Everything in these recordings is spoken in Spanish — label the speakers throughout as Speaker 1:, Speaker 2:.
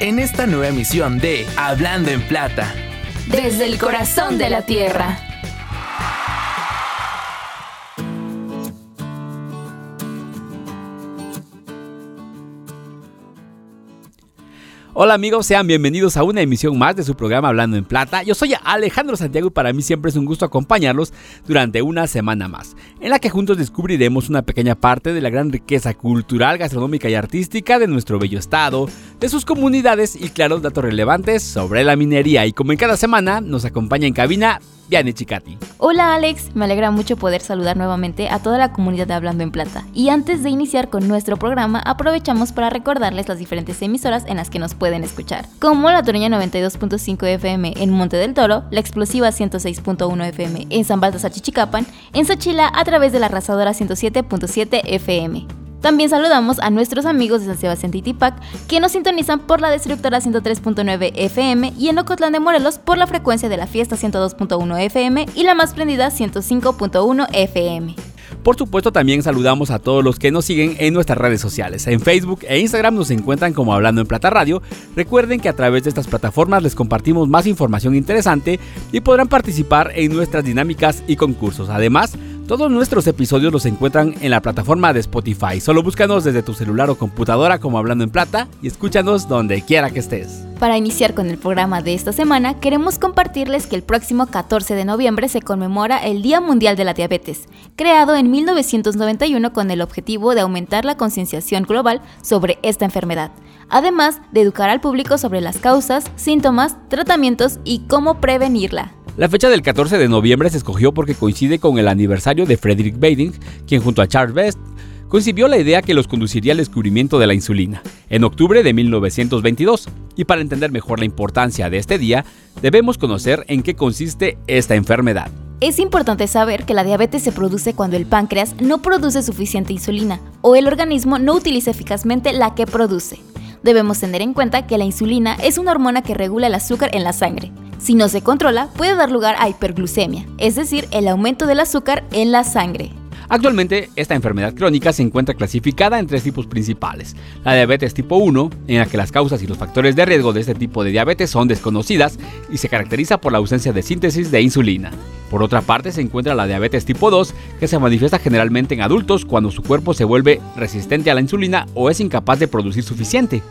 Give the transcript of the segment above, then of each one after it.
Speaker 1: en esta nueva emisión de Hablando en Plata.
Speaker 2: Desde el corazón de la tierra.
Speaker 3: Hola amigos, sean bienvenidos a una emisión más de su programa Hablando en Plata. Yo soy Alejandro Santiago y para mí siempre es un gusto acompañarlos durante una semana más, en la que juntos descubriremos una pequeña parte de la gran riqueza cultural, gastronómica y artística de nuestro bello estado, de sus comunidades y claros datos relevantes sobre la minería. Y como en cada semana, nos acompaña en cabina Viane Chicati.
Speaker 4: Hola Alex, me alegra mucho poder saludar nuevamente a toda la comunidad de Hablando en Plata. Y antes de iniciar con nuestro programa, aprovechamos para recordarles las diferentes emisoras en las que nos pueden escuchar, como la Toreña 92.5 FM en Monte del Toro, la Explosiva 106.1 FM en San Baltasar Chichicapan, en Xochila a través de la Arrasadora 107.7 FM. También saludamos a nuestros amigos de San Sebastián Titipac que nos sintonizan por la destructora 103.9 FM y en Ocotlán de Morelos por la frecuencia de la fiesta 102.1 FM y la más prendida 105.1 FM.
Speaker 3: Por supuesto, también saludamos a todos los que nos siguen en nuestras redes sociales. En Facebook e Instagram nos encuentran como Hablando en Plata Radio. Recuerden que a través de estas plataformas les compartimos más información interesante y podrán participar en nuestras dinámicas y concursos. Además, todos nuestros episodios los encuentran en la plataforma de Spotify. Solo búscanos desde tu celular o computadora como Hablando en Plata y escúchanos donde quiera que estés.
Speaker 4: Para iniciar con el programa de esta semana, queremos compartirles que el próximo 14 de noviembre se conmemora el Día Mundial de la Diabetes, creado en 1991 con el objetivo de aumentar la concienciación global sobre esta enfermedad, además de educar al público sobre las causas, síntomas, tratamientos y cómo prevenirla.
Speaker 3: La fecha del 14 de noviembre se escogió porque coincide con el aniversario de Frederick Bading, quien junto a Charles Best concibió la idea que los conduciría al descubrimiento de la insulina, en octubre de 1922. Y para entender mejor la importancia de este día, debemos conocer en qué consiste esta enfermedad.
Speaker 4: Es importante saber que la diabetes se produce cuando el páncreas no produce suficiente insulina o el organismo no utiliza eficazmente la que produce. Debemos tener en cuenta que la insulina es una hormona que regula el azúcar en la sangre. Si no se controla, puede dar lugar a hiperglucemia, es decir, el aumento del azúcar en la sangre.
Speaker 3: Actualmente, esta enfermedad crónica se encuentra clasificada en tres tipos principales. La diabetes tipo 1, en la que las causas y los factores de riesgo de este tipo de diabetes son desconocidas y se caracteriza por la ausencia de síntesis de insulina. Por otra parte, se encuentra la diabetes tipo 2, que se manifiesta generalmente en adultos cuando su cuerpo se vuelve resistente a la insulina o es incapaz de producir suficiente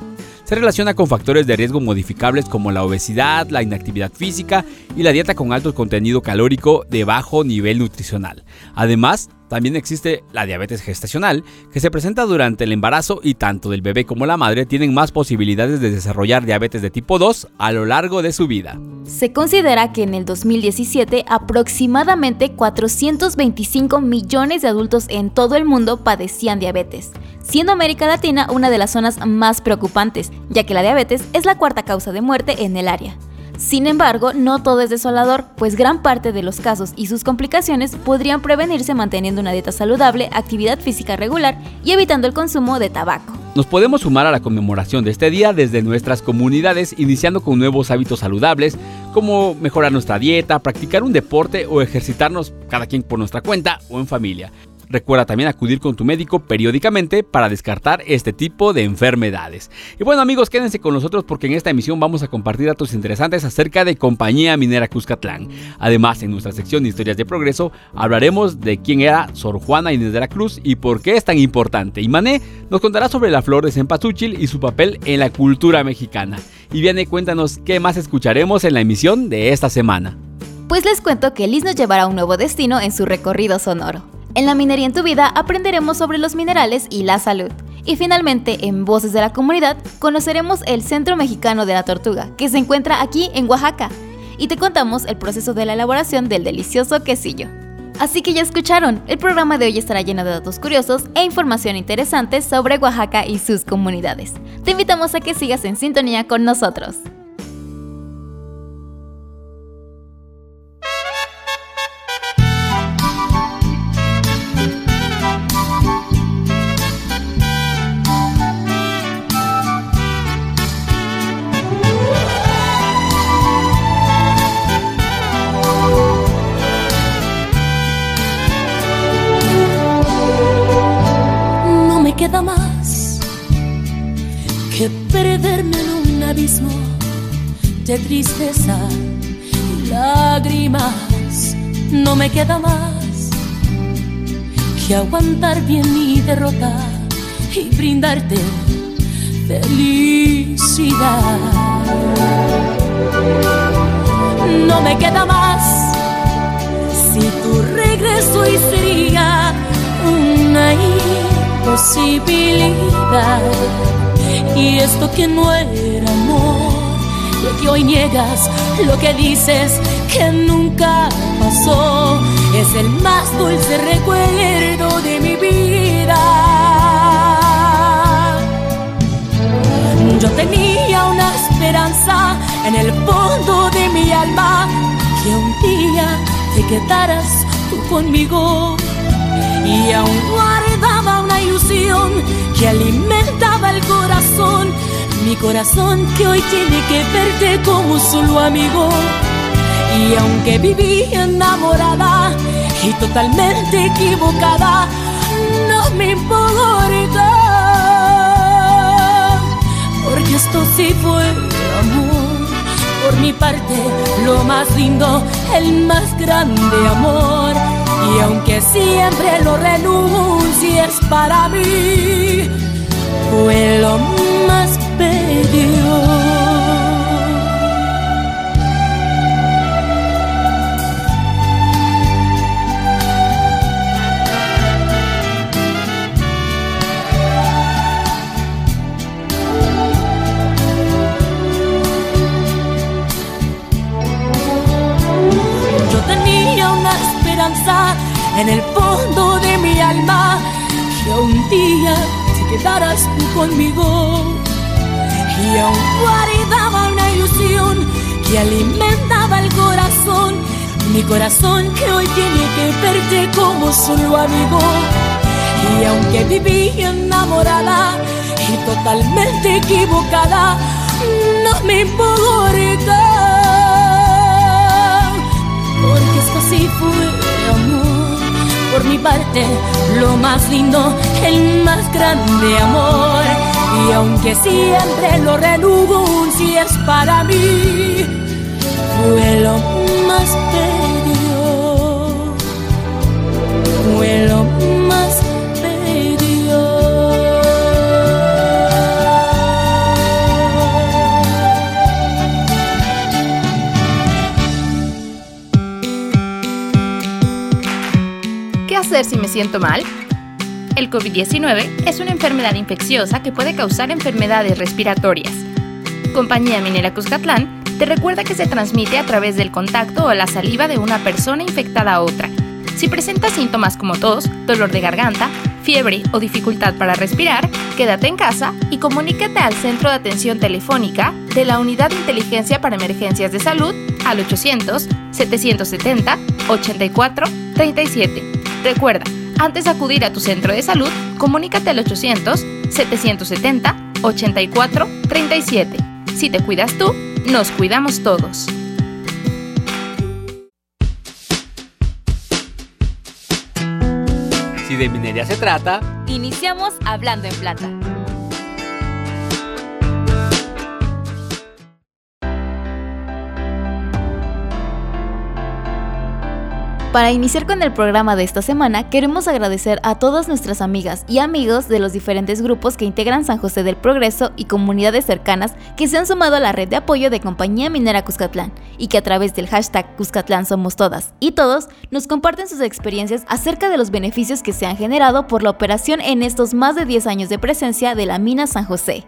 Speaker 3: se relaciona con factores de riesgo modificables como la obesidad, la inactividad física y la dieta con alto contenido calórico de bajo nivel nutricional. Además, también existe la diabetes gestacional, que se presenta durante el embarazo y tanto del bebé como la madre tienen más posibilidades de desarrollar diabetes de tipo 2 a lo largo de su vida.
Speaker 4: Se considera que en el 2017 aproximadamente 425 millones de adultos en todo el mundo padecían diabetes, siendo América Latina una de las zonas más preocupantes, ya que la diabetes es la cuarta causa de muerte en el área. Sin embargo, no todo es desolador, pues gran parte de los casos y sus complicaciones podrían prevenirse manteniendo una dieta saludable, actividad física regular y evitando el consumo de tabaco.
Speaker 3: Nos podemos sumar a la conmemoración de este día desde nuestras comunidades, iniciando con nuevos hábitos saludables, como mejorar nuestra dieta, practicar un deporte o ejercitarnos cada quien por nuestra cuenta o en familia. Recuerda también acudir con tu médico periódicamente para descartar este tipo de enfermedades. Y bueno amigos, quédense con nosotros porque en esta emisión vamos a compartir datos interesantes acerca de Compañía Minera Cuscatlán. Además, en nuestra sección de historias de progreso hablaremos de quién era Sor Juana Inés de la Cruz y por qué es tan importante. Y Mané nos contará sobre la flor de cempasúchil y su papel en la cultura mexicana. Y viene, cuéntanos qué más escucharemos en la emisión de esta semana.
Speaker 4: Pues les cuento que Liz nos llevará a un nuevo destino en su recorrido sonoro. En la minería en tu vida aprenderemos sobre los minerales y la salud. Y finalmente, en Voces de la Comunidad, conoceremos el Centro Mexicano de la Tortuga, que se encuentra aquí en Oaxaca. Y te contamos el proceso de la elaboración del delicioso quesillo. Así que ya escucharon, el programa de hoy estará lleno de datos curiosos e información interesante sobre Oaxaca y sus comunidades. Te invitamos a que sigas en sintonía con nosotros.
Speaker 5: Tristeza y lágrimas. No me queda más que aguantar bien mi derrota y brindarte felicidad. No me queda más si tu regreso y sería una imposibilidad. Y esto que no era amor, lo que hoy niegas, lo que dices que nunca pasó, es el más dulce recuerdo de mi vida. Yo tenía una esperanza en el fondo de mi alma que un día te quedaras tú conmigo y aún guardaba una ilusión que alimentaba el corazón, mi corazón que hoy tiene que verte como solo amigo. Y aunque viví enamorada y totalmente equivocada, no me importa porque esto sí fue amor. Por mi parte, lo más lindo, el más grande amor. Y aunque siempre lo renuncies para mí, fue lo más. En el fondo de mi alma. Que un día te quedaras tú conmigo alimentaba el corazón mi corazón que hoy tiene que verte como solo amigo y aunque viví enamorada y totalmente equivocada no me importa porque esto sí fue amor. Por mi parte, lo más lindo, el más grande amor. Y aunque siempre lo si es para mí, fue lo más bello. Fue lo más
Speaker 6: hacer si me siento mal? El COVID-19 es una enfermedad infecciosa que puede causar enfermedades respiratorias. Compañía Minera Cuscatlán te recuerda que se transmite a través del contacto o la saliva de una persona infectada a otra. Si presentas síntomas como tos, dolor de garganta, fiebre o dificultad para respirar, quédate en casa y comunícate al Centro de Atención Telefónica de la Unidad de Inteligencia para Emergencias de Salud al 800-770-8437 Recuerda, antes de acudir a tu centro de salud, comunícate al 800-770-8437. Si te cuidas tú, nos cuidamos todos.
Speaker 3: Si de minería se trata,
Speaker 4: iniciamos hablando en plata. Para iniciar con el programa de esta semana, queremos agradecer a todas nuestras amigas y amigos de los diferentes grupos que integran San José del Progreso y comunidades cercanas que se han sumado a la red de apoyo de Compañía Minera Cuscatlán y que a través del hashtag Cuscatlán Somos Todas y Todos nos comparten sus experiencias acerca de los beneficios que se han generado por la operación en estos más de 10 años de presencia de la mina San José.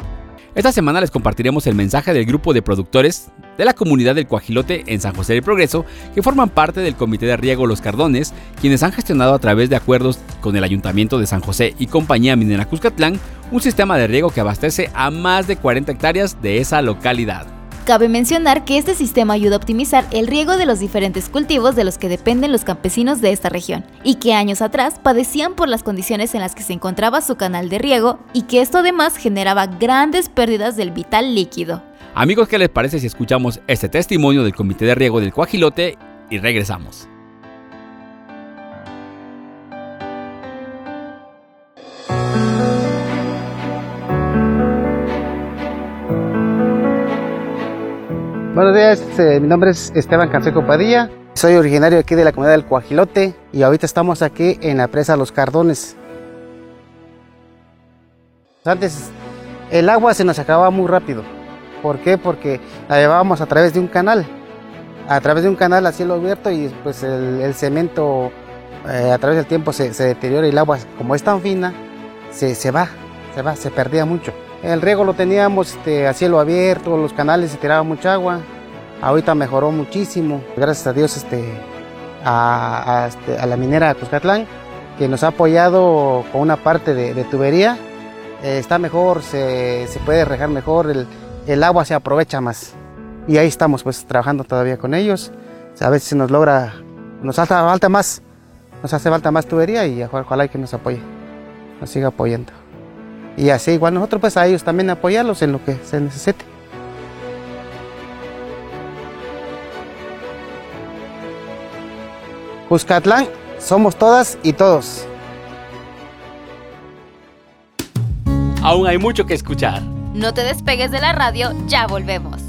Speaker 3: Esta semana les compartiremos el mensaje del grupo de productores de la comunidad del Coajilote en San José del Progreso, que forman parte del Comité de Riego Los Cardones, quienes han gestionado a través de acuerdos con el Ayuntamiento de San José y Compañía Minera Cuscatlán un sistema de riego que abastece a más de 40 hectáreas de esa localidad.
Speaker 4: Cabe mencionar que este sistema ayuda a optimizar el riego de los diferentes cultivos de los que dependen los campesinos de esta región, y que años atrás padecían por las condiciones en las que se encontraba su canal de riego, y que esto además generaba grandes pérdidas del vital líquido.
Speaker 3: Amigos, ¿qué les parece si escuchamos este testimonio del Comité de Riego del Coajilote y regresamos?
Speaker 7: Buenos días, este, mi nombre es Esteban Canseco Padilla. Soy originario aquí de la comunidad del Coajilote y ahorita estamos aquí en la presa Los Cardones. Antes el agua se nos acababa muy rápido. ¿Por qué? Porque la llevábamos a través de un canal. A través de un canal a cielo abierto y pues el, cemento eh, a través del tiempo se, deteriora y el agua como es tan fina se, se va, se va, se perdía mucho. El riego lo teníamos este, a cielo abierto, los canales se tiraba mucha agua. Ahorita mejoró muchísimo, gracias a Dios, este, a, este, la minera Cuscatlán, que nos ha apoyado con una parte de, tubería. Eh, está mejor, se, puede regar mejor, el, agua se aprovecha más. Y ahí estamos pues trabajando todavía con ellos. a veces nos logra, nos falta más, nos hace falta más tubería y ojalá que nos apoye, nos siga apoyando. Y así igual nosotros pues a ellos también apoyarlos en lo que se necesite. Cuscatlán, somos todas y todos.
Speaker 3: Aún hay mucho que escuchar.
Speaker 4: No te despegues de la radio, ya volvemos.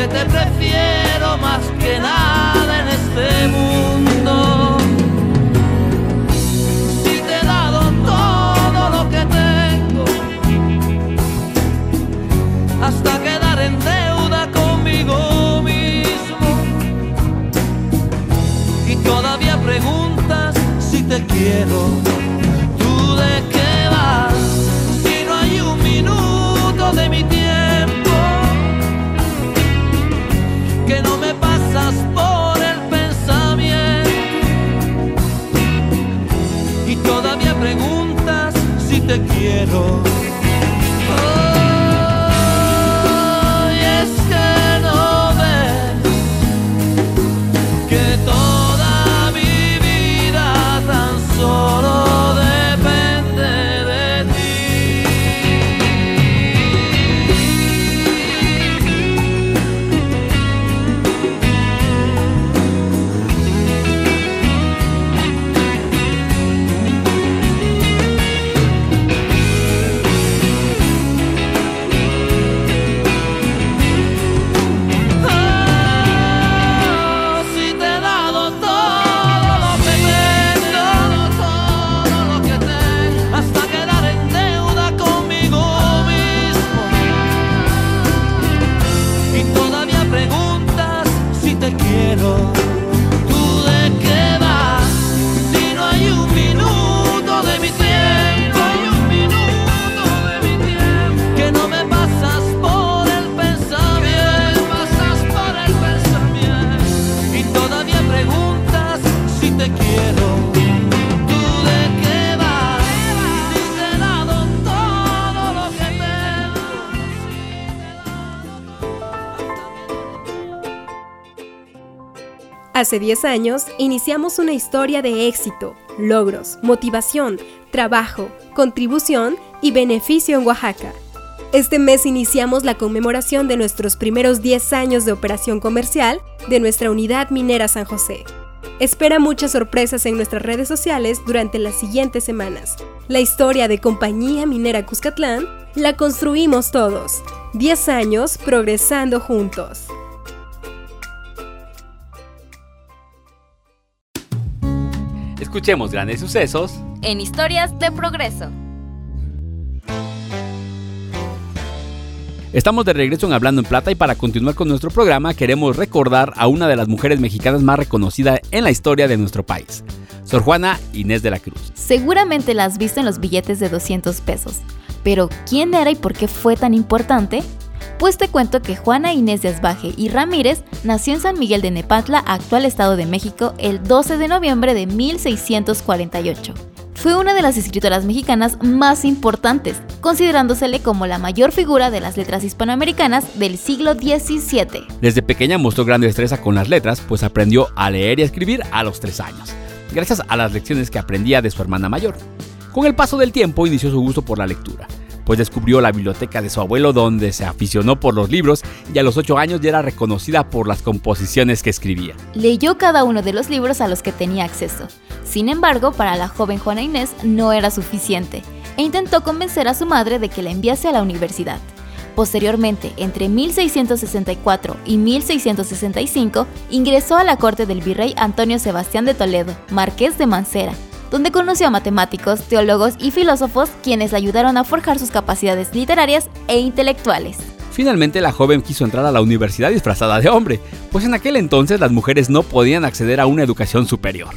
Speaker 8: Que te prefiero más que nada en este mundo. Si te he dado todo lo que tengo, hasta quedar en deuda conmigo mismo. Y todavía preguntas si te quiero, tú de qué vas, si no hay un minuto de mi tiempo te quiero.
Speaker 9: Hace 10 años iniciamos una historia de éxito, logros, motivación, trabajo, contribución y beneficio en Oaxaca. Este mes iniciamos la conmemoración de nuestros primeros 10 años de operación comercial de nuestra unidad minera San José. Espera muchas sorpresas en nuestras redes sociales durante las siguientes semanas. La historia de Compañía Minera Cuscatlán la construimos todos. 10 años progresando juntos.
Speaker 3: Escuchemos grandes sucesos
Speaker 4: en historias de progreso.
Speaker 3: Estamos de regreso en Hablando en Plata y para continuar con nuestro programa queremos recordar a una de las mujeres mexicanas más reconocidas en la historia de nuestro país, Sor Juana Inés de la Cruz.
Speaker 4: Seguramente la has visto en los billetes de 200 pesos, pero ¿quién era y por qué fue tan importante? Pues te cuento que Juana Inés de Asbaje y Ramírez nació en San Miguel de Nepantla, actual Estado de México, el 12 de noviembre de 1648. Fue una de las escritoras mexicanas más importantes, considerándosele como la mayor figura de las letras hispanoamericanas del siglo XVII.
Speaker 3: Desde pequeña mostró gran destreza con las letras, pues aprendió a leer y a escribir a los tres años, gracias a las lecciones que aprendía de su hermana mayor. Con el paso del tiempo inició su gusto por la lectura pues descubrió la biblioteca de su abuelo donde se aficionó por los libros y a los 8 años ya era reconocida por las composiciones que escribía.
Speaker 4: Leyó cada uno de los libros a los que tenía acceso. Sin embargo, para la joven Juana Inés no era suficiente e intentó convencer a su madre de que la enviase a la universidad. Posteriormente, entre 1664 y 1665, ingresó a la corte del virrey Antonio Sebastián de Toledo, marqués de Mancera, donde conoció a matemáticos, teólogos y filósofos quienes ayudaron a forjar sus capacidades literarias e intelectuales.
Speaker 3: Finalmente la joven quiso entrar a la universidad disfrazada de hombre, pues en aquel entonces las mujeres no podían acceder a una educación superior.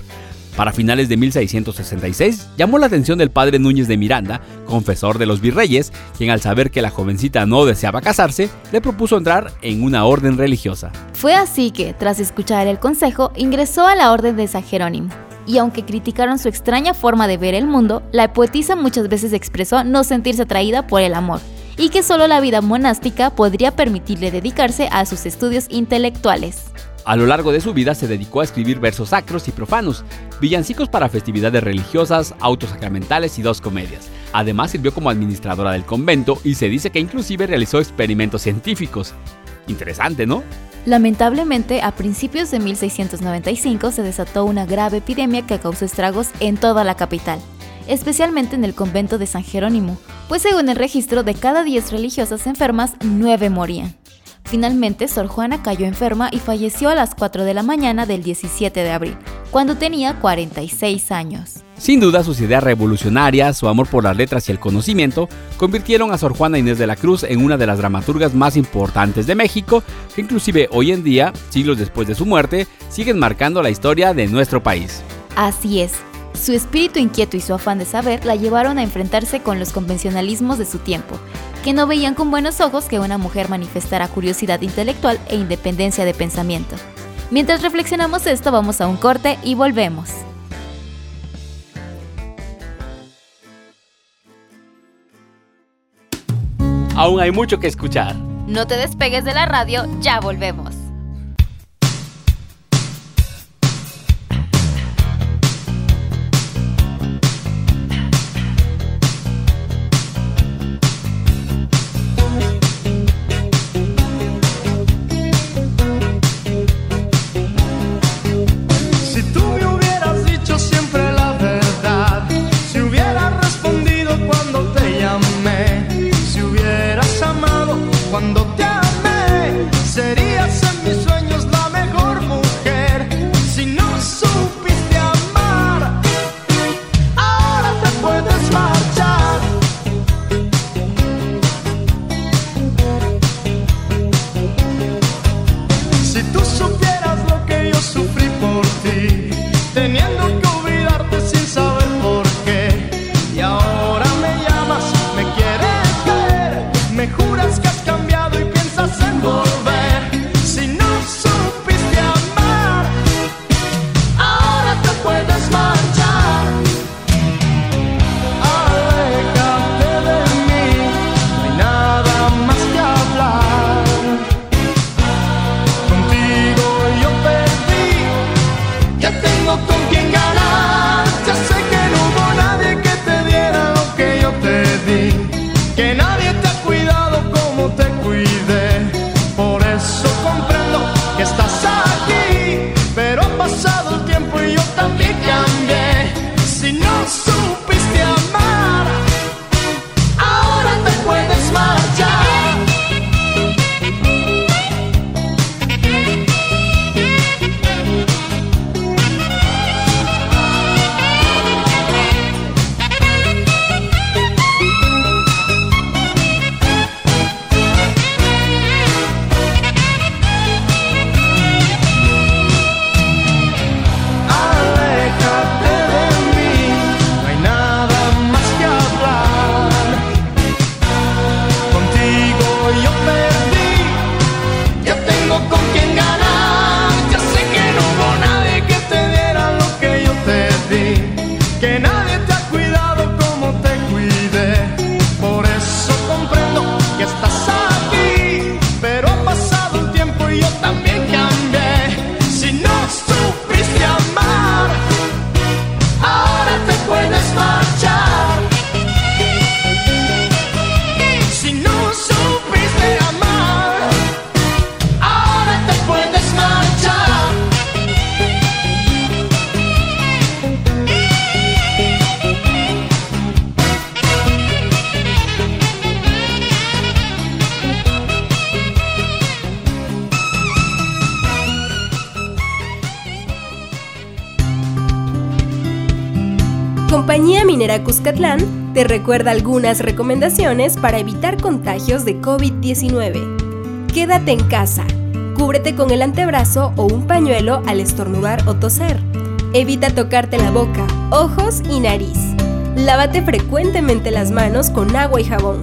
Speaker 3: Para finales de 1666 llamó la atención del padre Núñez de Miranda, confesor de los virreyes, quien al saber que la jovencita no deseaba casarse, le propuso entrar en una orden religiosa.
Speaker 4: Fue así que, tras escuchar el consejo, ingresó a la orden de San Jerónimo, y aunque criticaron su extraña forma de ver el mundo, la poetisa muchas veces expresó no sentirse atraída por el amor y que solo la vida monástica podría permitirle dedicarse a sus estudios intelectuales.
Speaker 3: A lo largo de su vida se dedicó a escribir versos sacros y profanos, villancicos para festividades religiosas, autos sacramentales y dos comedias. Además sirvió como administradora del convento y se dice que inclusive realizó experimentos científicos. Interesante, ¿no?
Speaker 4: Lamentablemente, a principios de 1695 se desató una grave epidemia que causó estragos en toda la capital, especialmente en el convento de San Jerónimo, pues según el registro de cada 10 religiosas enfermas, 9 morían. Finalmente, Sor Juana cayó enferma y falleció a las 4 de la mañana del 17 de abril, cuando tenía 46 años.
Speaker 3: Sin duda, sus ideas revolucionarias, su amor por las letras y el conocimiento convirtieron a Sor Juana Inés de la Cruz en una de las dramaturgas más importantes de México, que inclusive hoy en día, siglos después de su muerte, siguen marcando la historia de nuestro país.
Speaker 4: Así es. Su espíritu inquieto y su afán de saber la llevaron a enfrentarse con los convencionalismos de su tiempo, que no veían con buenos ojos que una mujer manifestara curiosidad intelectual e independencia de pensamiento. Mientras reflexionamos esto, vamos a un corte y volvemos.
Speaker 3: Aún hay mucho que escuchar.
Speaker 4: No te despegues de la radio, ya volvemos.
Speaker 9: Te recuerda algunas recomendaciones para evitar contagios de COVID-19. Quédate en casa. Cúbrete con el antebrazo o un pañuelo al estornudar o toser. Evita tocarte la boca, ojos y nariz. Lávate frecuentemente las manos con agua y jabón.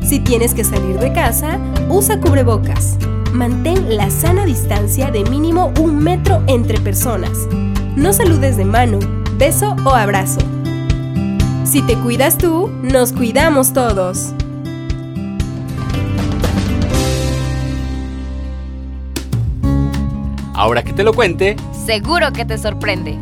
Speaker 9: Si tienes que salir de casa, usa cubrebocas. Mantén la sana distancia de mínimo un metro entre personas. No saludes de mano, beso o abrazo. Si te cuidas tú, nos cuidamos todos.
Speaker 3: Ahora que te lo cuente,
Speaker 4: seguro que te sorprende.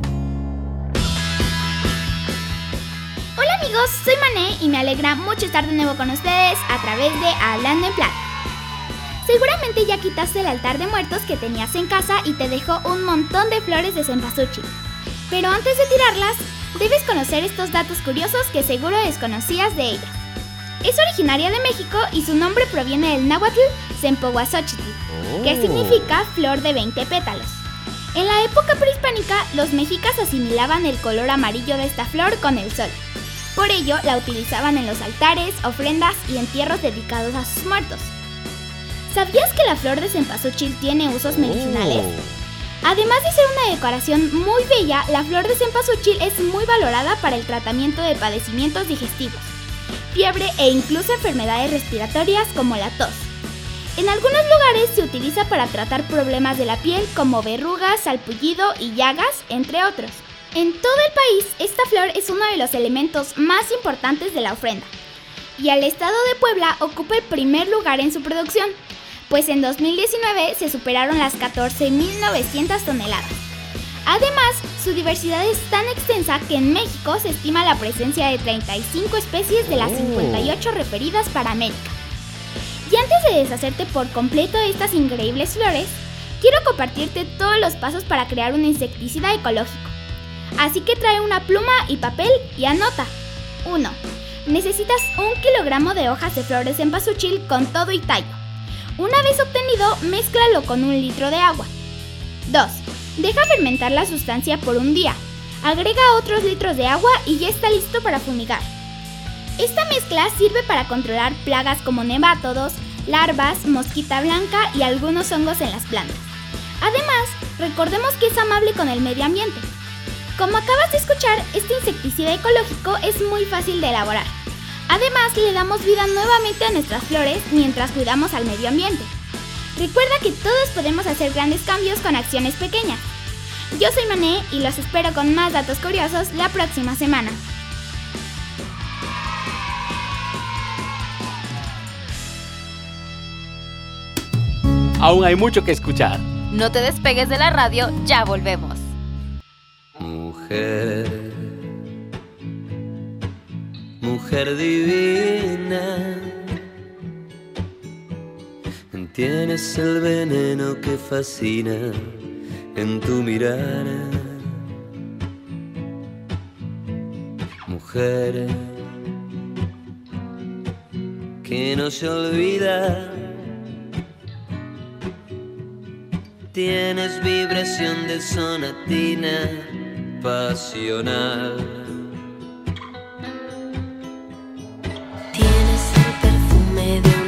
Speaker 10: Hola amigos, soy Mané y me alegra mucho estar de nuevo con ustedes a través de Hablando en Plata. Seguramente ya quitaste el altar de muertos que tenías en casa y te dejó un montón de flores de cempasúchil. Pero antes de tirarlas, debes conocer estos datos curiosos que seguro desconocías de ella. Es originaria de México y su nombre proviene del náhuatl Sempohuazochitl, que oh. significa flor de 20 pétalos. En la época prehispánica, los mexicas asimilaban el color amarillo de esta flor con el sol. Por ello, la utilizaban en los altares, ofrendas y entierros dedicados a sus muertos. ¿Sabías que la flor de cempasúchil tiene usos medicinales? Oh. Además de ser una decoración muy bella, la flor de cempasúchil es muy valorada para el tratamiento de padecimientos digestivos, fiebre e incluso enfermedades respiratorias como la tos. En algunos lugares se utiliza para tratar problemas de la piel como verrugas, salpullido y llagas, entre otros. En todo el país, esta flor es uno de los elementos más importantes de la ofrenda, y al estado de Puebla ocupa el primer lugar en su producción pues en 2019 se superaron las 14.900 toneladas. Además, su diversidad es tan extensa que en México se estima la presencia de 35 especies de las 58 referidas para América. Y antes de deshacerte por completo de estas increíbles flores, quiero compartirte todos los pasos para crear un insecticida ecológico. Así que trae una pluma y papel y anota. 1. Necesitas un kilogramo de hojas de flores en pasuchil con todo y tallo. Una vez obtenido, mézclalo con un litro de agua. 2. Deja fermentar la sustancia por un día. Agrega otros litros de agua y ya está listo para fumigar. Esta mezcla sirve para controlar plagas como nemátodos, larvas, mosquita blanca y algunos hongos en las plantas. Además, recordemos que es amable con el medio ambiente. Como acabas de escuchar, este insecticida ecológico es muy fácil de elaborar. Además, le damos vida nuevamente a nuestras flores mientras cuidamos al medio ambiente. Recuerda que todos podemos hacer grandes cambios con acciones pequeñas. Yo soy Mané y los espero con más datos curiosos la próxima semana.
Speaker 3: Aún hay mucho que escuchar.
Speaker 4: No te despegues de la radio, ya volvemos.
Speaker 11: Mujer mujer divina. Tienes el veneno que fascina en tu mirada. Mujer que no se olvida. Tienes vibración de sonatina pasional.
Speaker 12: cae de un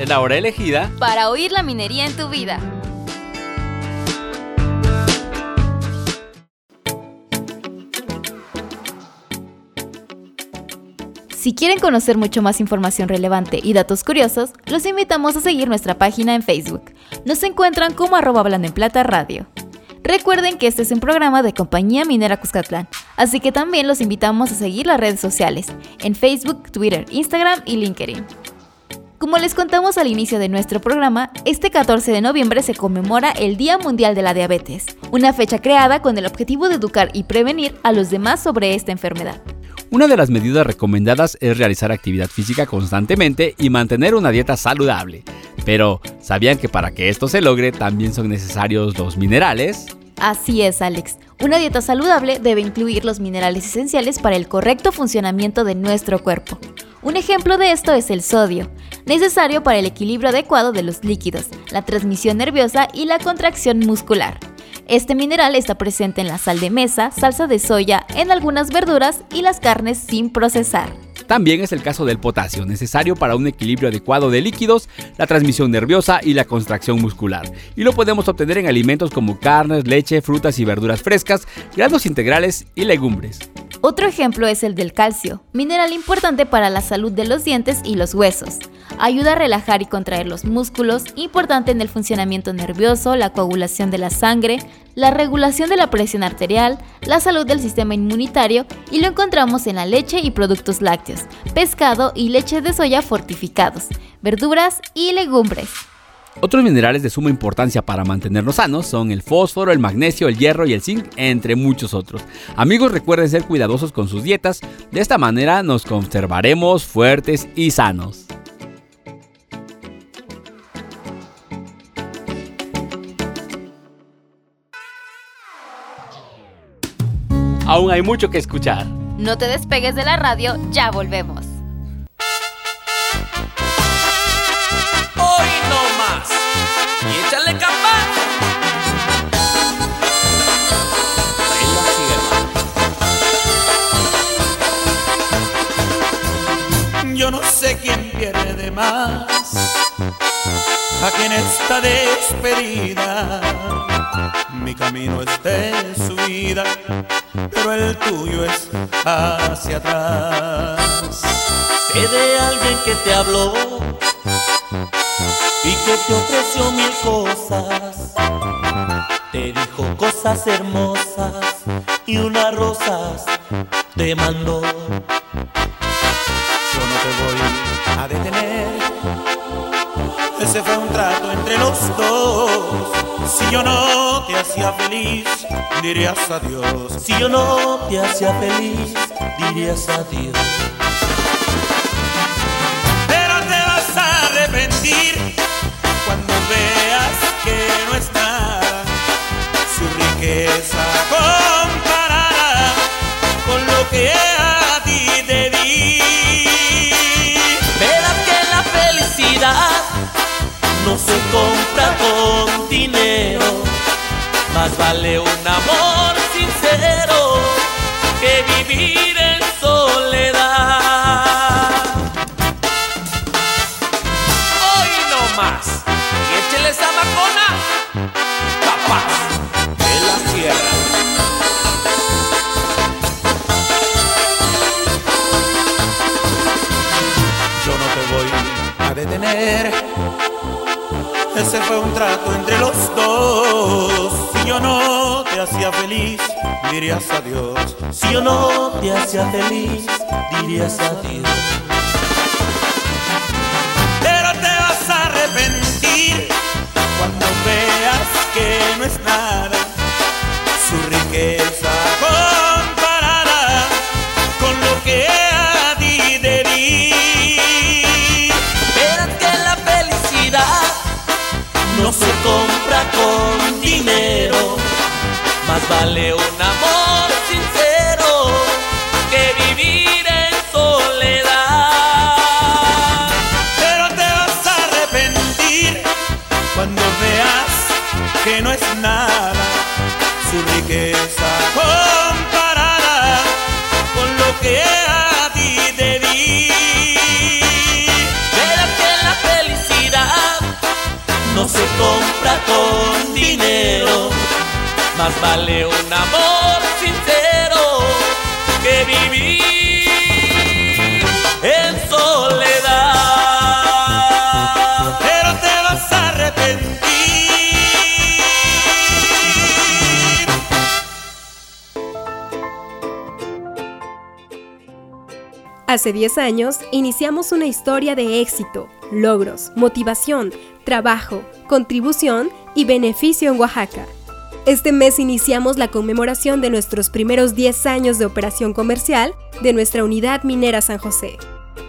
Speaker 3: Es la hora elegida
Speaker 4: para oír la minería en tu vida. Si quieren conocer mucho más información relevante y datos curiosos, los invitamos a seguir nuestra página en Facebook. Nos encuentran como arroba hablando en plata radio. Recuerden que este es un programa de Compañía Minera Cuscatlán, así que también los invitamos a seguir las redes sociales, en Facebook, Twitter, Instagram y LinkedIn. Como les contamos al inicio de nuestro programa, este 14 de noviembre se conmemora el Día Mundial de la Diabetes, una fecha creada con el objetivo de educar y prevenir a los demás sobre esta enfermedad.
Speaker 3: Una de las medidas recomendadas es realizar actividad física constantemente y mantener una dieta saludable. Pero, ¿sabían que para que esto se logre también son necesarios los minerales?
Speaker 4: Así es, Alex. Una dieta saludable debe incluir los minerales esenciales para el correcto funcionamiento de nuestro cuerpo. Un ejemplo de esto es el sodio, necesario para el equilibrio adecuado de los líquidos, la transmisión nerviosa y la contracción muscular. Este mineral está presente en la sal de mesa, salsa de soya, en algunas verduras y las carnes sin procesar.
Speaker 3: También es el caso del potasio, necesario para un equilibrio adecuado de líquidos, la transmisión nerviosa y la contracción muscular. Y lo podemos obtener en alimentos como carnes, leche, frutas y verduras frescas, granos integrales y legumbres.
Speaker 4: Otro ejemplo es el del calcio, mineral importante para la salud de los dientes y los huesos. Ayuda a relajar y contraer los músculos, importante en el funcionamiento nervioso, la coagulación de la sangre, la regulación de la presión arterial, la salud del sistema inmunitario y lo encontramos en la leche y productos lácteos, pescado y leche de soya fortificados, verduras y legumbres.
Speaker 3: Otros minerales de suma importancia para mantenernos sanos son el fósforo, el magnesio, el hierro y el zinc, entre muchos otros. Amigos, recuerden ser cuidadosos con sus dietas, de esta manera nos conservaremos fuertes y sanos. Aún hay mucho que escuchar.
Speaker 4: No te despegues de la radio, ya volvemos.
Speaker 13: Échale capa. Yo no sé quién pierde más. A quien está despedida. Mi camino es de subida, pero el tuyo es hacia atrás. Sé de alguien que te habló y que te ofreció mil cosas. Te dijo cosas hermosas y unas rosas te mandó. Yo no te voy a detener. Ese fue un trato entre los dos. Si yo no te hacía feliz, dirías adiós. Si yo no te hacía feliz, dirías adiós. Pero te vas a arrepentir cuando veas que no es nada su riqueza comparada con lo que a ti te di. Verás que la felicidad no se compra con dinero, más vale un amor sincero que vivir Ese fue un trato entre los dos. Si yo no te hacía feliz, dirías adiós. Si yo no te hacía feliz, dirías adiós. Pero te vas a arrepentir cuando veas que no es nada con dinero, más
Speaker 8: vale un amor. Más vale un amor sincero que vivir en soledad. Pero te vas a arrepentir.
Speaker 9: Hace 10 años iniciamos una historia de éxito, logros, motivación, trabajo, contribución y beneficio en Oaxaca. Este mes iniciamos la conmemoración de nuestros primeros 10 años de operación comercial de nuestra unidad minera San José.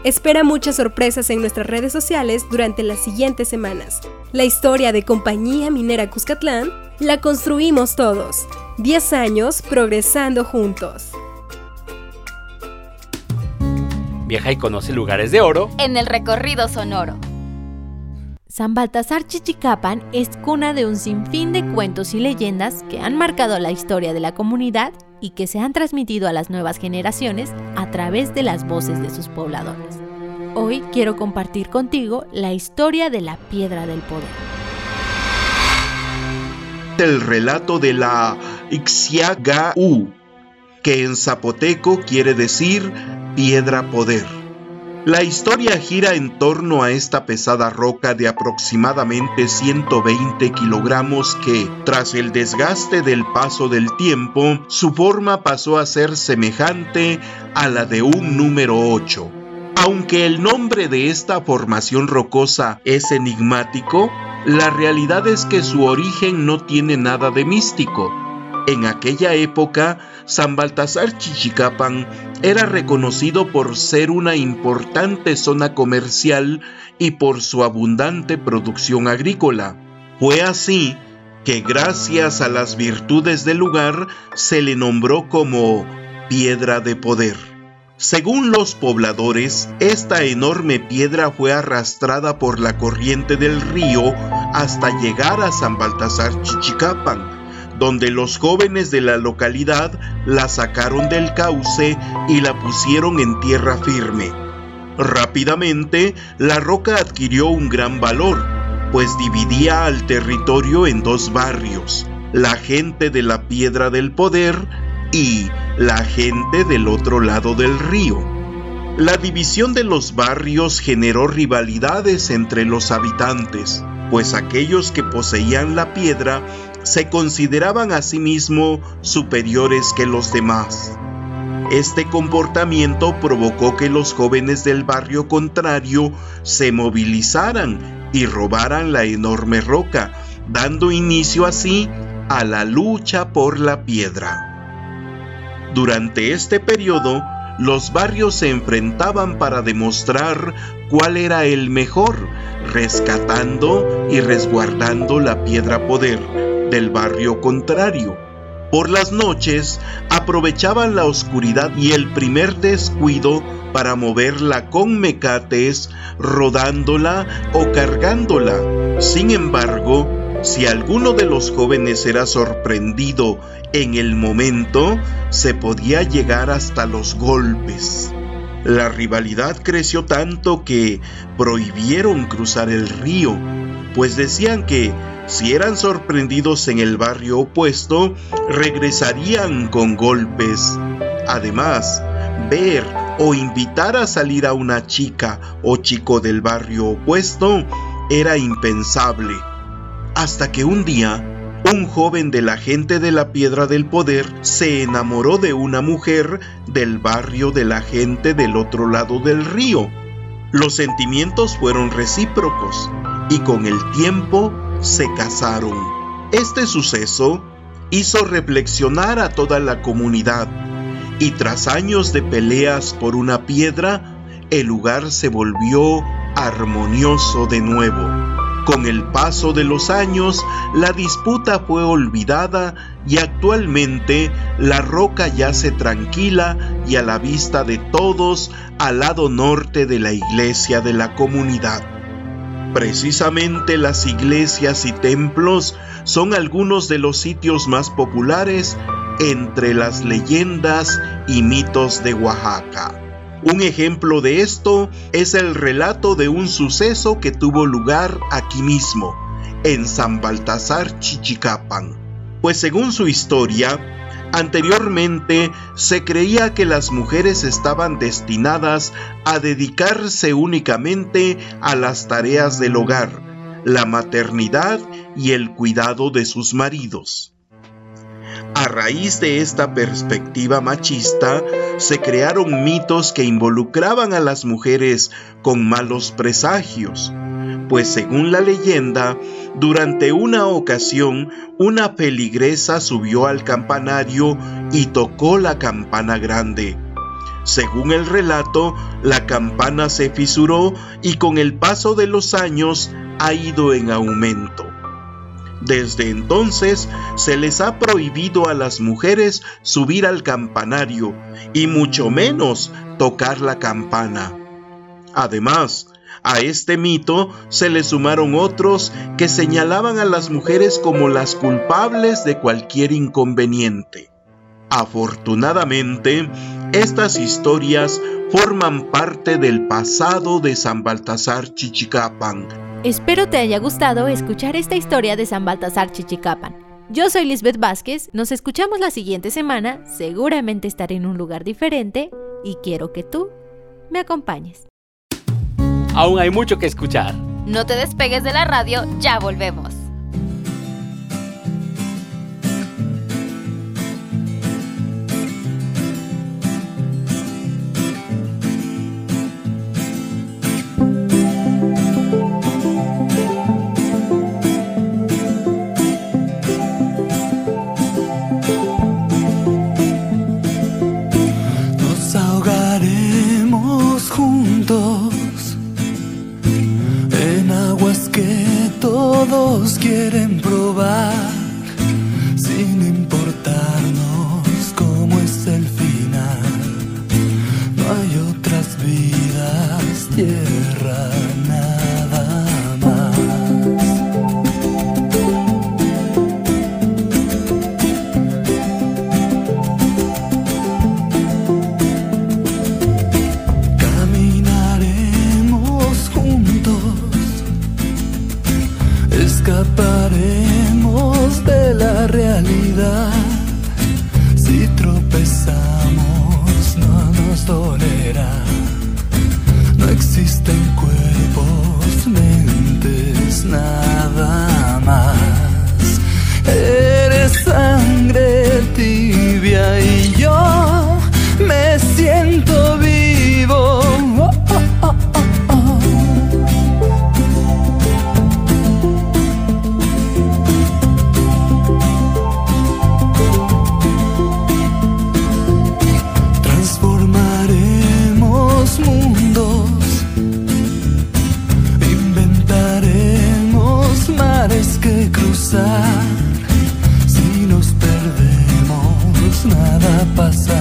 Speaker 9: Espera muchas sorpresas en nuestras redes sociales durante las siguientes semanas. La historia de Compañía Minera Cuscatlán la construimos todos. 10 años progresando juntos.
Speaker 3: Viaja y conoce lugares de oro.
Speaker 4: En el recorrido sonoro. San Baltasar Chichicapan es cuna de un sinfín de cuentos y leyendas que han marcado la historia de la comunidad y que se han transmitido a las nuevas generaciones a través de las voces de sus pobladores. Hoy quiero compartir contigo la historia de la Piedra del Poder.
Speaker 14: El relato de la Ixiagaú, que en zapoteco quiere decir piedra poder. La historia gira en torno a esta pesada roca de aproximadamente 120 kilogramos que, tras el desgaste del paso del tiempo, su forma pasó a ser semejante a la de un número 8. Aunque el nombre de esta formación rocosa es enigmático, la realidad es que su origen no tiene nada de místico. En aquella época, San Baltasar Chichicapan era reconocido por ser una importante zona comercial y por su abundante producción agrícola. Fue así que gracias a las virtudes del lugar se le nombró como Piedra de Poder. Según los pobladores, esta enorme piedra fue arrastrada por la corriente del río hasta llegar a San Baltasar Chichicapan, donde los jóvenes de la localidad la sacaron del cauce y la pusieron en tierra firme. Rápidamente, la roca adquirió un gran valor, pues dividía al territorio en dos barrios, la gente de la Piedra del Poder y la gente del otro lado del río. La división de los barrios generó rivalidades entre los habitantes, pues aquellos que poseían la piedra se consideraban a sí mismos superiores que los demás. Este comportamiento provocó que los jóvenes del barrio contrario se movilizaran y robaran la enorme roca, dando inicio así a la lucha por la piedra. Durante este periodo, los barrios se enfrentaban para demostrar cuál era el mejor, rescatando y resguardando la piedra poder del barrio contrario. Por las noches aprovechaban la oscuridad y el primer descuido para moverla con mecates, rodándola o cargándola. Sin embargo, si alguno de los jóvenes era sorprendido en el momento, se podía llegar hasta los golpes. La rivalidad creció tanto que prohibieron cruzar el río, pues decían que si eran sorprendidos en el barrio opuesto, regresarían con golpes. Además, ver o invitar a salir a una chica o chico del barrio opuesto era impensable. Hasta que un día, un joven de la gente de la Piedra del Poder se enamoró de una mujer del barrio de la gente del otro lado del río. Los sentimientos fueron recíprocos y con el tiempo se casaron. Este suceso hizo reflexionar a toda la comunidad y tras años de peleas por una piedra, el lugar se volvió armonioso de nuevo. Con el paso de los años, la disputa fue olvidada y actualmente la roca yace tranquila y a la vista de todos al lado norte de la iglesia de la comunidad. Precisamente las iglesias y templos son algunos de los sitios más populares entre las leyendas y mitos de Oaxaca. Un ejemplo de esto es el relato de un suceso que tuvo lugar aquí mismo, en San Baltasar Chichicapan. Pues según su historia, anteriormente se creía que las mujeres estaban destinadas a dedicarse únicamente a las tareas del hogar, la maternidad y el cuidado de sus maridos. A raíz de esta perspectiva machista, se crearon mitos que involucraban a las mujeres con malos presagios, pues según la leyenda, durante una ocasión una peligresa subió al campanario y tocó la campana grande. Según el relato, la campana se fisuró y con el paso de los años ha ido en aumento. Desde entonces se les ha prohibido a las mujeres subir al campanario y mucho menos tocar la campana. Además, a este mito se le sumaron otros que señalaban a las mujeres como las culpables de cualquier inconveniente. Afortunadamente, estas historias forman parte del pasado de San Baltasar Chichicapan.
Speaker 15: Espero te haya gustado escuchar esta historia de San Baltasar Chichicapan. Yo soy Lisbeth Vázquez, nos escuchamos la siguiente semana, seguramente estaré en un lugar diferente y quiero que tú me acompañes.
Speaker 3: Aún hay mucho que escuchar.
Speaker 15: No te despegues de la radio, ya volvemos.
Speaker 16: si nos perdemos, nada
Speaker 15: pasa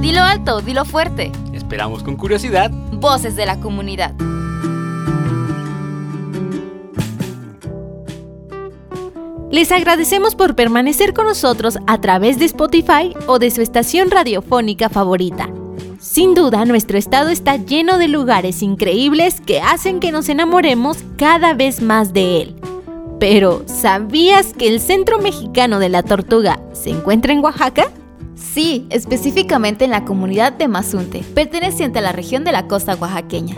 Speaker 4: Dilo alto, dilo fuerte.
Speaker 3: Esperamos con curiosidad.
Speaker 4: Voces de la comunidad.
Speaker 17: Les agradecemos por permanecer con nosotros a través de Spotify o de su estación radiofónica favorita. Sin duda, nuestro estado está lleno de lugares increíbles que hacen que nos enamoremos cada vez más de él. Pero, ¿sabías que el Centro Mexicano de la Tortuga se encuentra en Oaxaca?
Speaker 4: Sí, específicamente en la comunidad de Mazunte, perteneciente a la región de la costa oaxaqueña.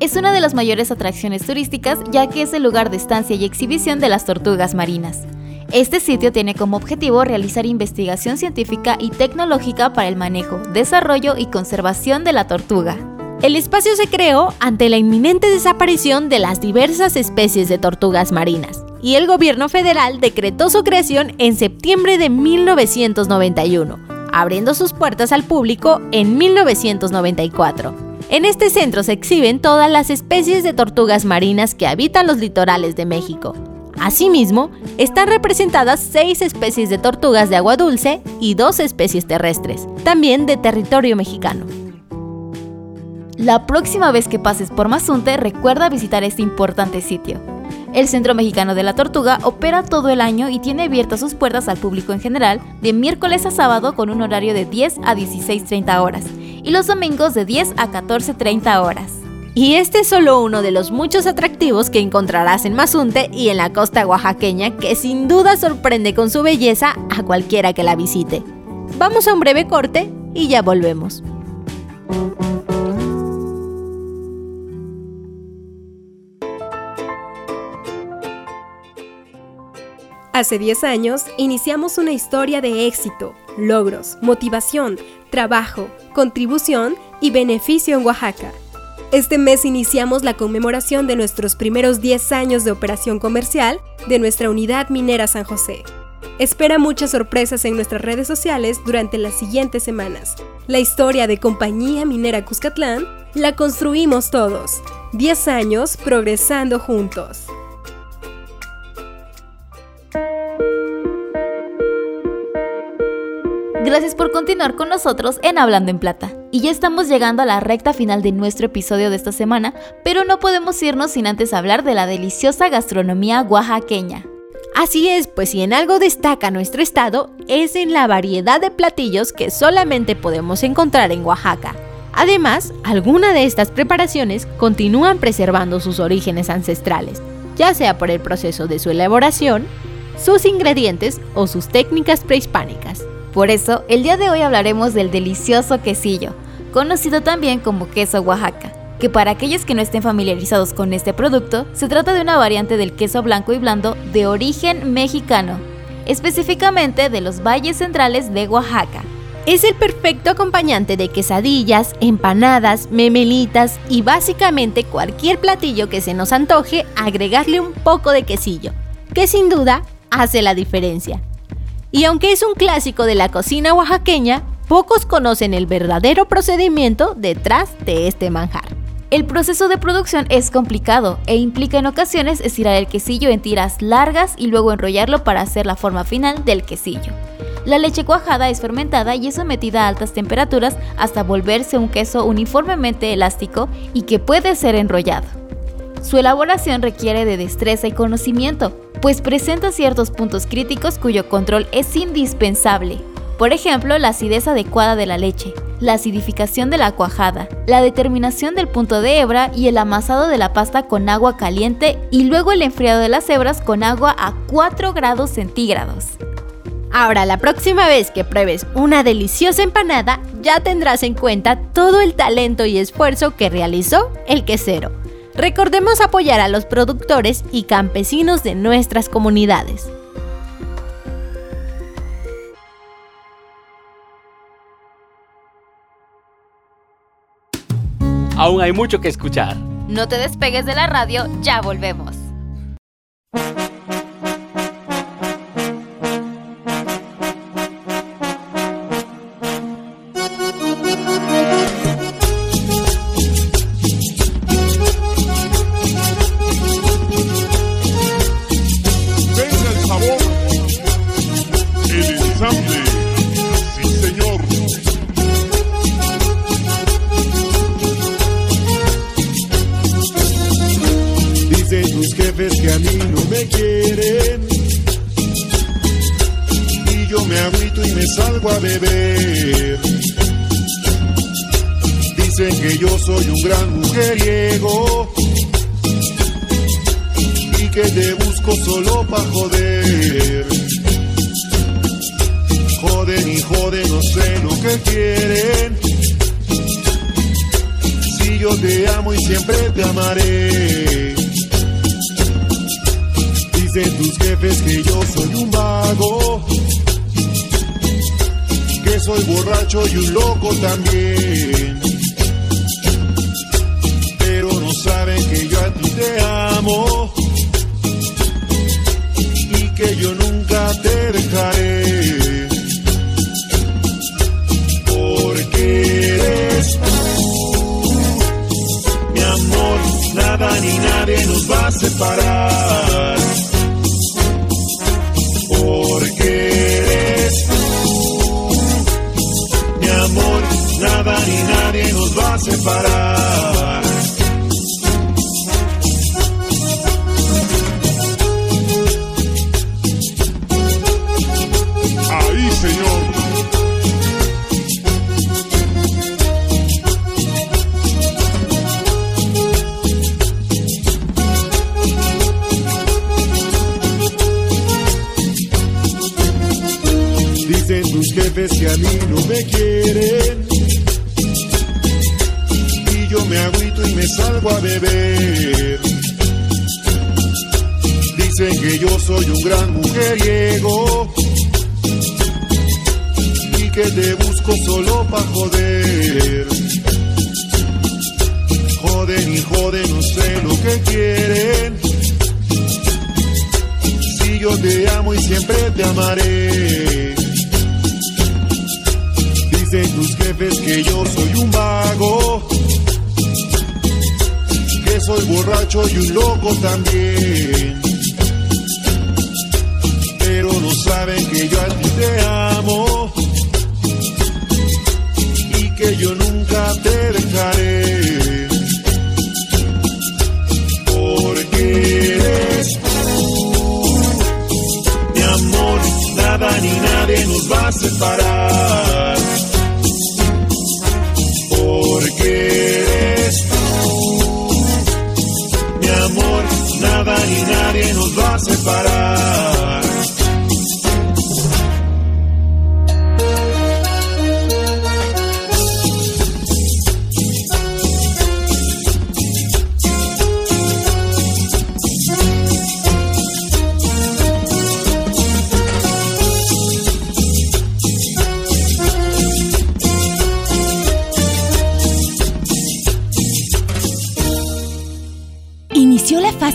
Speaker 4: Es una de las mayores atracciones turísticas ya que es el lugar de estancia y exhibición de las tortugas marinas. Este sitio tiene como objetivo realizar investigación científica y tecnológica para el manejo, desarrollo y conservación de la tortuga.
Speaker 17: El espacio se creó ante la inminente desaparición de las diversas especies de tortugas marinas, y el gobierno federal decretó su creación en septiembre de 1991, abriendo sus puertas al público en 1994. En este centro se exhiben todas las especies de tortugas marinas que habitan los litorales de México. Asimismo, están representadas seis especies de tortugas de agua dulce y dos especies terrestres, también de territorio mexicano.
Speaker 4: La próxima vez que pases por Mazunte, recuerda visitar este importante sitio. El Centro Mexicano de la Tortuga opera todo el año y tiene abiertas sus puertas al público en general de miércoles a sábado con un horario de 10 a 16.30 horas y los domingos de 10 a 14.30 horas.
Speaker 17: Y este es solo uno de los muchos atractivos que encontrarás en Mazunte y en la costa oaxaqueña que sin duda sorprende con su belleza a cualquiera que la visite. Vamos a un breve corte y ya volvemos.
Speaker 9: Hace 10 años iniciamos una historia de éxito, logros, motivación, trabajo, contribución y beneficio en Oaxaca. Este mes iniciamos la conmemoración de nuestros primeros 10 años de operación comercial de nuestra unidad minera San José. Espera muchas sorpresas en nuestras redes sociales durante las siguientes semanas. La historia de Compañía Minera Cuscatlán la construimos todos. 10 años progresando juntos.
Speaker 4: Gracias por continuar con nosotros en Hablando en Plata. Y ya estamos llegando a la recta final de nuestro episodio de esta semana, pero no podemos irnos sin antes hablar de la deliciosa gastronomía oaxaqueña.
Speaker 17: Así es, pues si en algo destaca nuestro estado, es en la variedad de platillos que solamente podemos encontrar en Oaxaca. Además, algunas de estas preparaciones continúan preservando sus orígenes ancestrales, ya sea por el proceso de su elaboración, sus ingredientes o sus técnicas prehispánicas.
Speaker 4: Por eso, el día de hoy hablaremos del delicioso quesillo, conocido también como queso Oaxaca, que para aquellos que no estén familiarizados con este producto, se trata de una variante del queso blanco y blando de origen mexicano. específicamente de los valles centrales de Oaxaca.
Speaker 17: Es el perfecto acompañante de quesadillas, empanadas, memelitas y básicamente cualquier platillo que se nos antoje agregarle un poco de quesillo, que sin duda hace la diferencia. Y aunque es un clásico de la cocina oaxaqueña, pocos conocen el verdadero procedimiento detrás de este manjar.
Speaker 4: El proceso de producción es complicado e implica en ocasiones estirar el quesillo en tiras largas y luego enrollarlo para hacer la forma final del quesillo. La leche cuajada es fermentada y es sometida a altas temperaturas hasta volverse un queso uniformemente elástico y que puede ser enrollado. Su elaboración requiere de destreza y conocimiento, pues presenta ciertos puntos críticos cuyo control es indispensable. Por ejemplo, la acidez adecuada de la leche, la acidificación de la cuajada, la determinación del punto de hebra y el amasado de la pasta con agua caliente y luego el enfriado de las hebras con agua a 4 grados centígrados.
Speaker 17: Ahora, la próxima vez que pruebes una deliciosa empanada, ya tendrás en cuenta todo el talento y esfuerzo que realizó el quesero. Recordemos apoyar a los productores y campesinos de nuestras comunidades.
Speaker 3: Aún hay mucho que escuchar.
Speaker 4: No te despegues de la radio, ya volvemos.
Speaker 18: Yo te amo y siempre te amaré. Dicen tus jefes que yo soy un vago, que soy borracho y un loco también. Pero no saben que yo a ti te amo y que yo nunca te dejaré. Nadie nos va a separar. Porque eres tú, mi amor, nada ni nadie nos va a separar. Borracho y un loco también. Pero no saben que yo a ti te amo y que yo nunca te dejaré. Porque eres tú, mi amor, nada ni nadie nos va a separar. Porque nada ni nadie nos va a separar.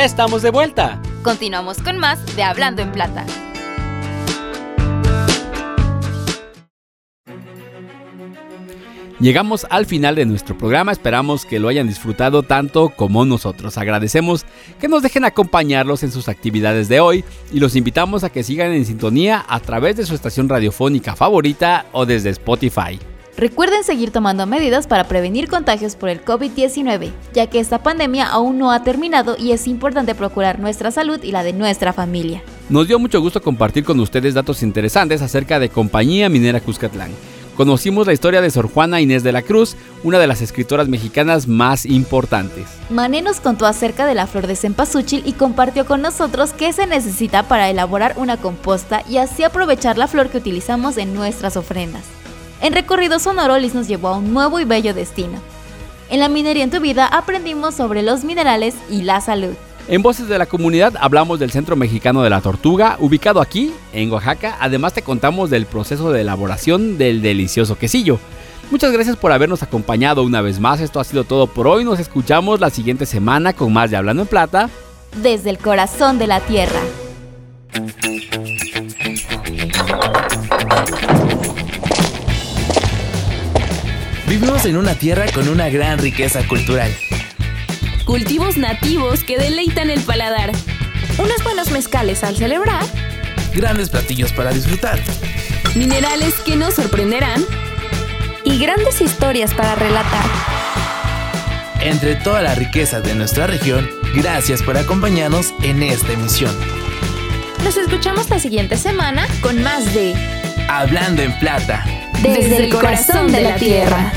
Speaker 3: Ya estamos de vuelta.
Speaker 4: Continuamos con más de Hablando en Plata.
Speaker 3: Llegamos al final de nuestro programa, esperamos que lo hayan disfrutado tanto como nosotros. Agradecemos que nos dejen acompañarlos en sus actividades de hoy y los invitamos a que sigan en sintonía a través de su estación radiofónica favorita o desde Spotify.
Speaker 4: Recuerden seguir tomando medidas para prevenir contagios por el COVID-19, ya que esta pandemia aún no ha terminado y es importante procurar nuestra salud y la de nuestra familia.
Speaker 3: Nos dio mucho gusto compartir con ustedes datos interesantes acerca de Compañía Minera Cuscatlán. Conocimos la historia de Sor Juana Inés de la Cruz, una de las escritoras mexicanas más importantes.
Speaker 4: Mané nos contó acerca de la flor de cempasúchil y compartió con nosotros qué se necesita para elaborar una composta y así aprovechar la flor que utilizamos en nuestras ofrendas. En recorrido sonoro, Liz nos llevó a un nuevo y bello destino. En la minería en tu vida aprendimos sobre los minerales y la salud.
Speaker 3: En Voces de la Comunidad hablamos del Centro Mexicano de la Tortuga, ubicado aquí, en Oaxaca. Además te contamos del proceso de elaboración del delicioso quesillo. Muchas gracias por habernos acompañado una vez más. Esto ha sido todo por hoy. Nos escuchamos la siguiente semana con más de Hablando en Plata.
Speaker 4: Desde el corazón de la tierra.
Speaker 1: Vivimos en una tierra con una gran riqueza cultural.
Speaker 19: Cultivos nativos que deleitan el paladar. Unos buenos mezcales al celebrar.
Speaker 1: Grandes platillos para disfrutar.
Speaker 19: Minerales que nos sorprenderán. Y grandes historias para relatar.
Speaker 1: Entre toda la riqueza de nuestra región, gracias por acompañarnos en esta emisión.
Speaker 19: Nos escuchamos la siguiente semana con más de
Speaker 1: Hablando en Plata.
Speaker 19: Desde, el corazón de la tierra.